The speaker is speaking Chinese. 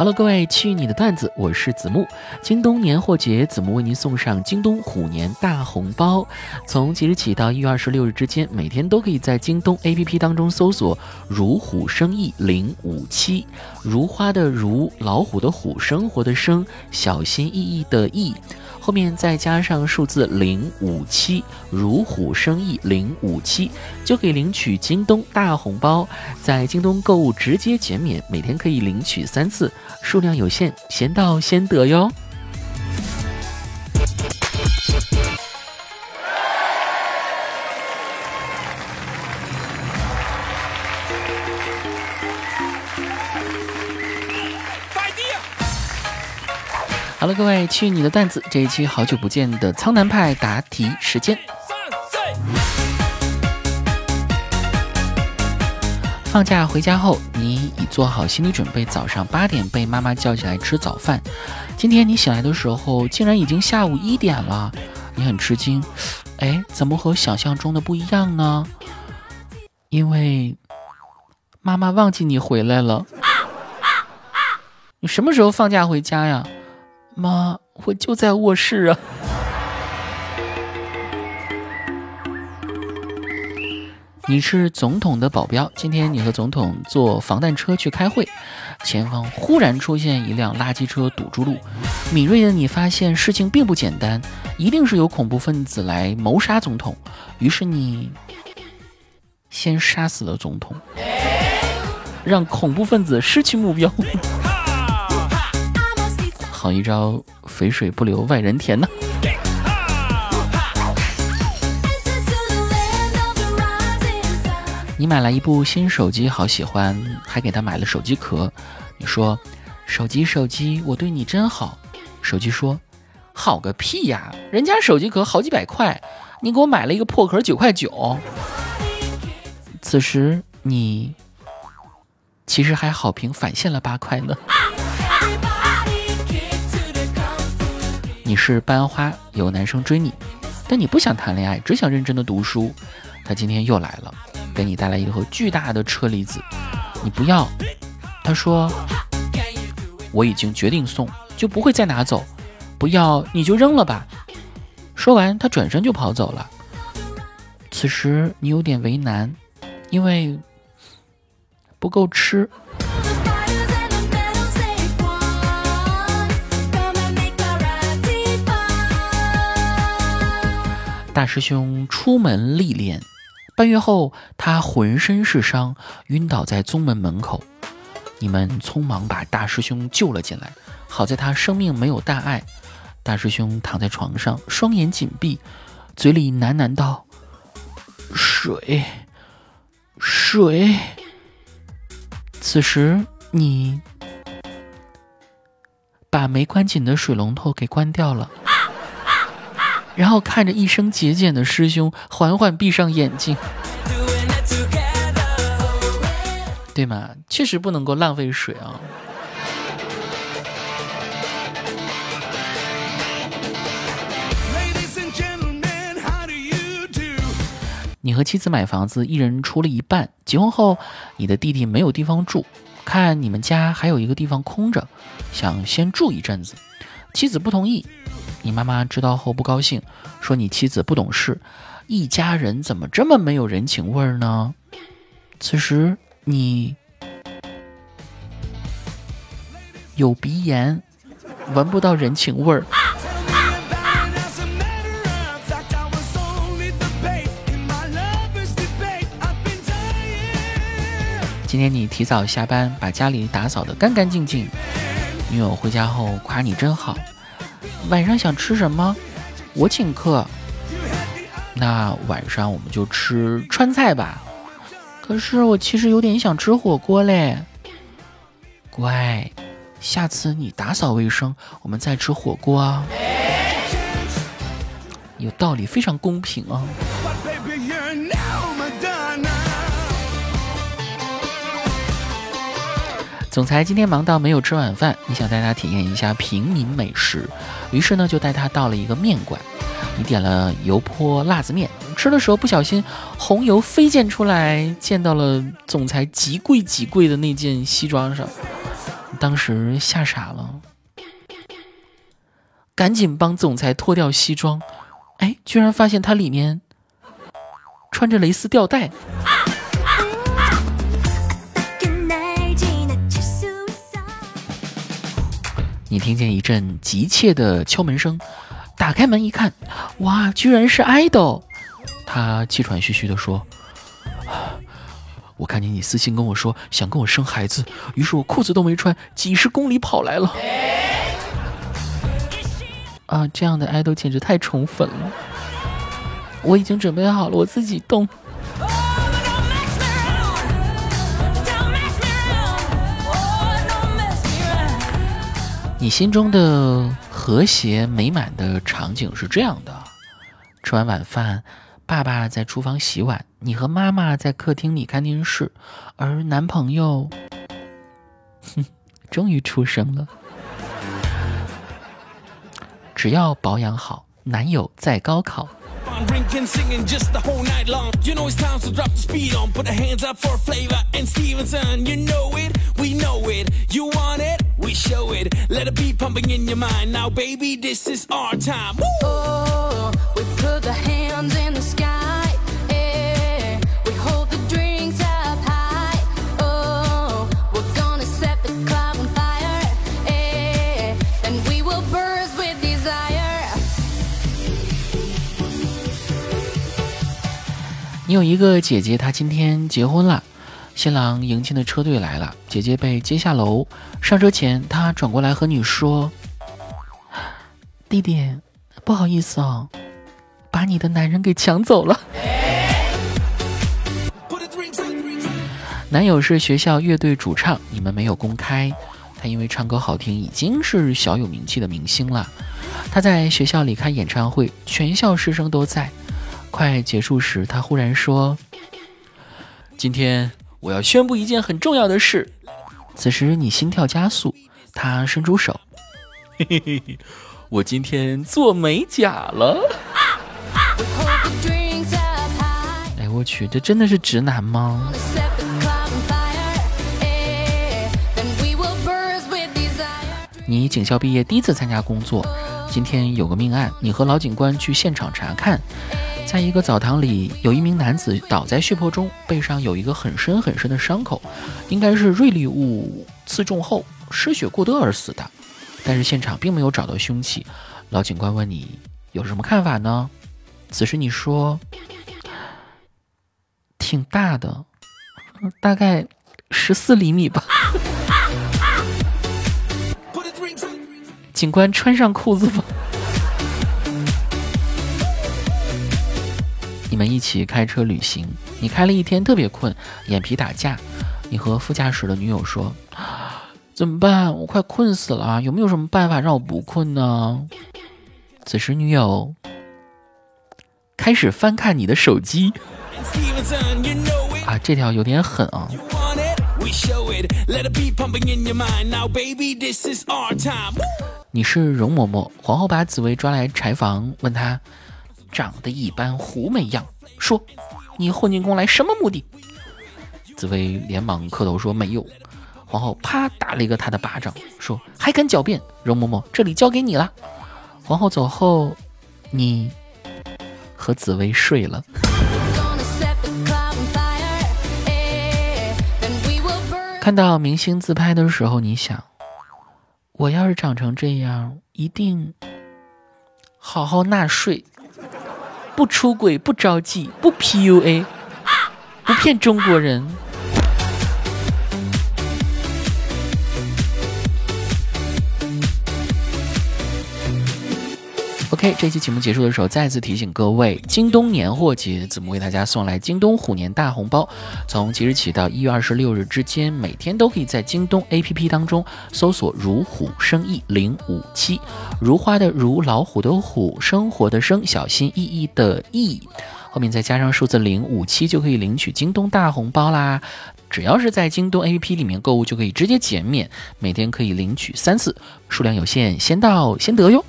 Hello，各位，去你的段子，我是子木。京东年货节，子木为您送上京东虎年大红包。从即日起到一月二十六日之间，每天都可以在京东 APP 当中搜索“如虎生意零五七”，如花的如，老虎的虎，生活的生，小心翼翼的翼。后面再加上数字零五七，如虎生翼零五七，就可以领取京东大红包。在京东购物直接减免，每天可以领取三次，数量有限，先到先得哟。了，各位，去你的段子！这一期好久不见的苍南派答题时间。放假回家后，你已做好心理准备，早上八点被妈妈叫起来吃早饭。今天你醒来的时候，竟然已经下午一点了，你很吃惊。哎，怎么和想象中的不一样呢？因为妈妈忘记你回来了。你什么时候放假回家呀？妈，我就在卧室啊。你是总统的保镖，今天你和总统坐防弹车去开会，前方忽然出现一辆垃圾车堵住路，敏锐的你发现事情并不简单，一定是有恐怖分子来谋杀总统，于是你先杀死了总统，让恐怖分子失去目标。好一招，肥水不流外人田呢。你买了一部新手机，好喜欢，还给他买了手机壳。你说：“手机手机，我对你真好。”手机说：“好个屁呀！人家手机壳好几百块，你给我买了一个破壳九块九。”此时你其实还好评返现了八块呢。你是班花，有男生追你，但你不想谈恋爱，只想认真的读书。他今天又来了，给你带来一盒巨大的车厘子，你不要。他说我已经决定送，就不会再拿走。不要你就扔了吧。说完，他转身就跑走了。此时你有点为难，因为不够吃。大师兄出门历练，半月后他浑身是伤，晕倒在宗门门口。你们匆忙把大师兄救了进来，好在他生命没有大碍。大师兄躺在床上，双眼紧闭，嘴里喃喃道：“水，水。”此时你把没关紧的水龙头给关掉了。然后看着一生节俭的师兄缓缓闭上眼睛，对吗？确实不能够浪费水啊。你和妻子买房子，一人出了一半。结婚后，你的弟弟没有地方住，看你们家还有一个地方空着，想先住一阵子。妻子不同意。你妈妈知道后不高兴，说你妻子不懂事，一家人怎么这么没有人情味呢？此时你有鼻炎，闻不到人情味儿。今天你提早下班，把家里打扫得干干净净，女友回家后夸你真好。晚上想吃什么？我请客。那晚上我们就吃川菜吧。可是我其实有点想吃火锅嘞。乖，下次你打扫卫生，我们再吃火锅啊。有道理，非常公平啊。总裁今天忙到没有吃晚饭，你想带他体验一下平民美食，于是呢就带他到了一个面馆。你点了油泼辣子面，吃的时候不小心红油飞溅出来，溅到了总裁极贵极贵的那件西装上。当时吓傻了，赶紧帮总裁脱掉西装，哎，居然发现他里面穿着蕾丝吊带。你听见一阵急切的敲门声，打开门一看，哇，居然是爱豆。他气喘吁吁地说：“我看见你私信跟我说想跟我生孩子，于是我裤子都没穿，几十公里跑来了。”啊，这样的爱豆简直太宠粉了！我已经准备好了，我自己动。你心中的和谐美满的场景是这样的：吃完晚饭，爸爸在厨房洗碗，你和妈妈在客厅里看电视，而男朋友，哼，终于出生了。只要保养好，男友在高考。You time. Put the hands. You we. You be pumping in your mind. Now, baby, this is our time. Woo! Oh, we put the hands in the sky. 你有一个姐姐，她今天结婚了，新郎迎亲的车队来了，姐姐被接下楼。上车前，她转过来和你说：“弟弟，不好意思哦，把你的男人给抢走了。”男友是学校乐队主唱，你们没有公开。他因为唱歌好听，已经是小有名气的明星了。他在学校里开演唱会，全校师生都在。快结束时，他忽然说：“今天我要宣布一件很重要的事。”此时你心跳加速，他伸出手：“嘿嘿嘿，我今天做美甲了。”哎，我去，这真的是直男吗？你警校毕业，第一次参加工作，今天有个命案，你和老警官去现场查看。在一个澡堂里，有一名男子倒在血泊中，背上有一个很深很深的伤口，应该是锐利物刺中后失血过多而死的。但是现场并没有找到凶器。老警官问你有什么看法呢？此时你说挺大的，大概十四厘米吧。警官穿上裤子吧。你们一起开车旅行，你开了一天特别困，眼皮打架。你和副驾驶的女友说：“怎么办？我快困死了，有没有什么办法让我不困呢？”此时女友开始翻看你的手机。啊，这条有点狠啊！你是容嬷嬷，皇后把紫薇抓来柴房，问她。长得一般，狐媚样。说，你混进宫来什么目的？紫薇连忙磕头说没有。皇后啪打了一个他的巴掌，说还敢狡辩？容嬷嬷，这里交给你了。皇后走后，你和紫薇睡了。看到明星自拍的时候，你想，我要是长成这样，一定好好纳税。不出轨，不着急，不 PUA，不骗中国人。OK，这期节目结束的时候，再次提醒各位，京东年货节，子木为大家送来京东虎年大红包。从即日起到一月二十六日之间，每天都可以在京东 APP 当中搜索“如虎生意零五七”，如花的如，老虎的虎，生活的生，小心翼翼的翼，后面再加上数字零五七，就可以领取京东大红包啦。只要是在京东 APP 里面购物，就可以直接减免，每天可以领取三次，数量有限，先到先得哟。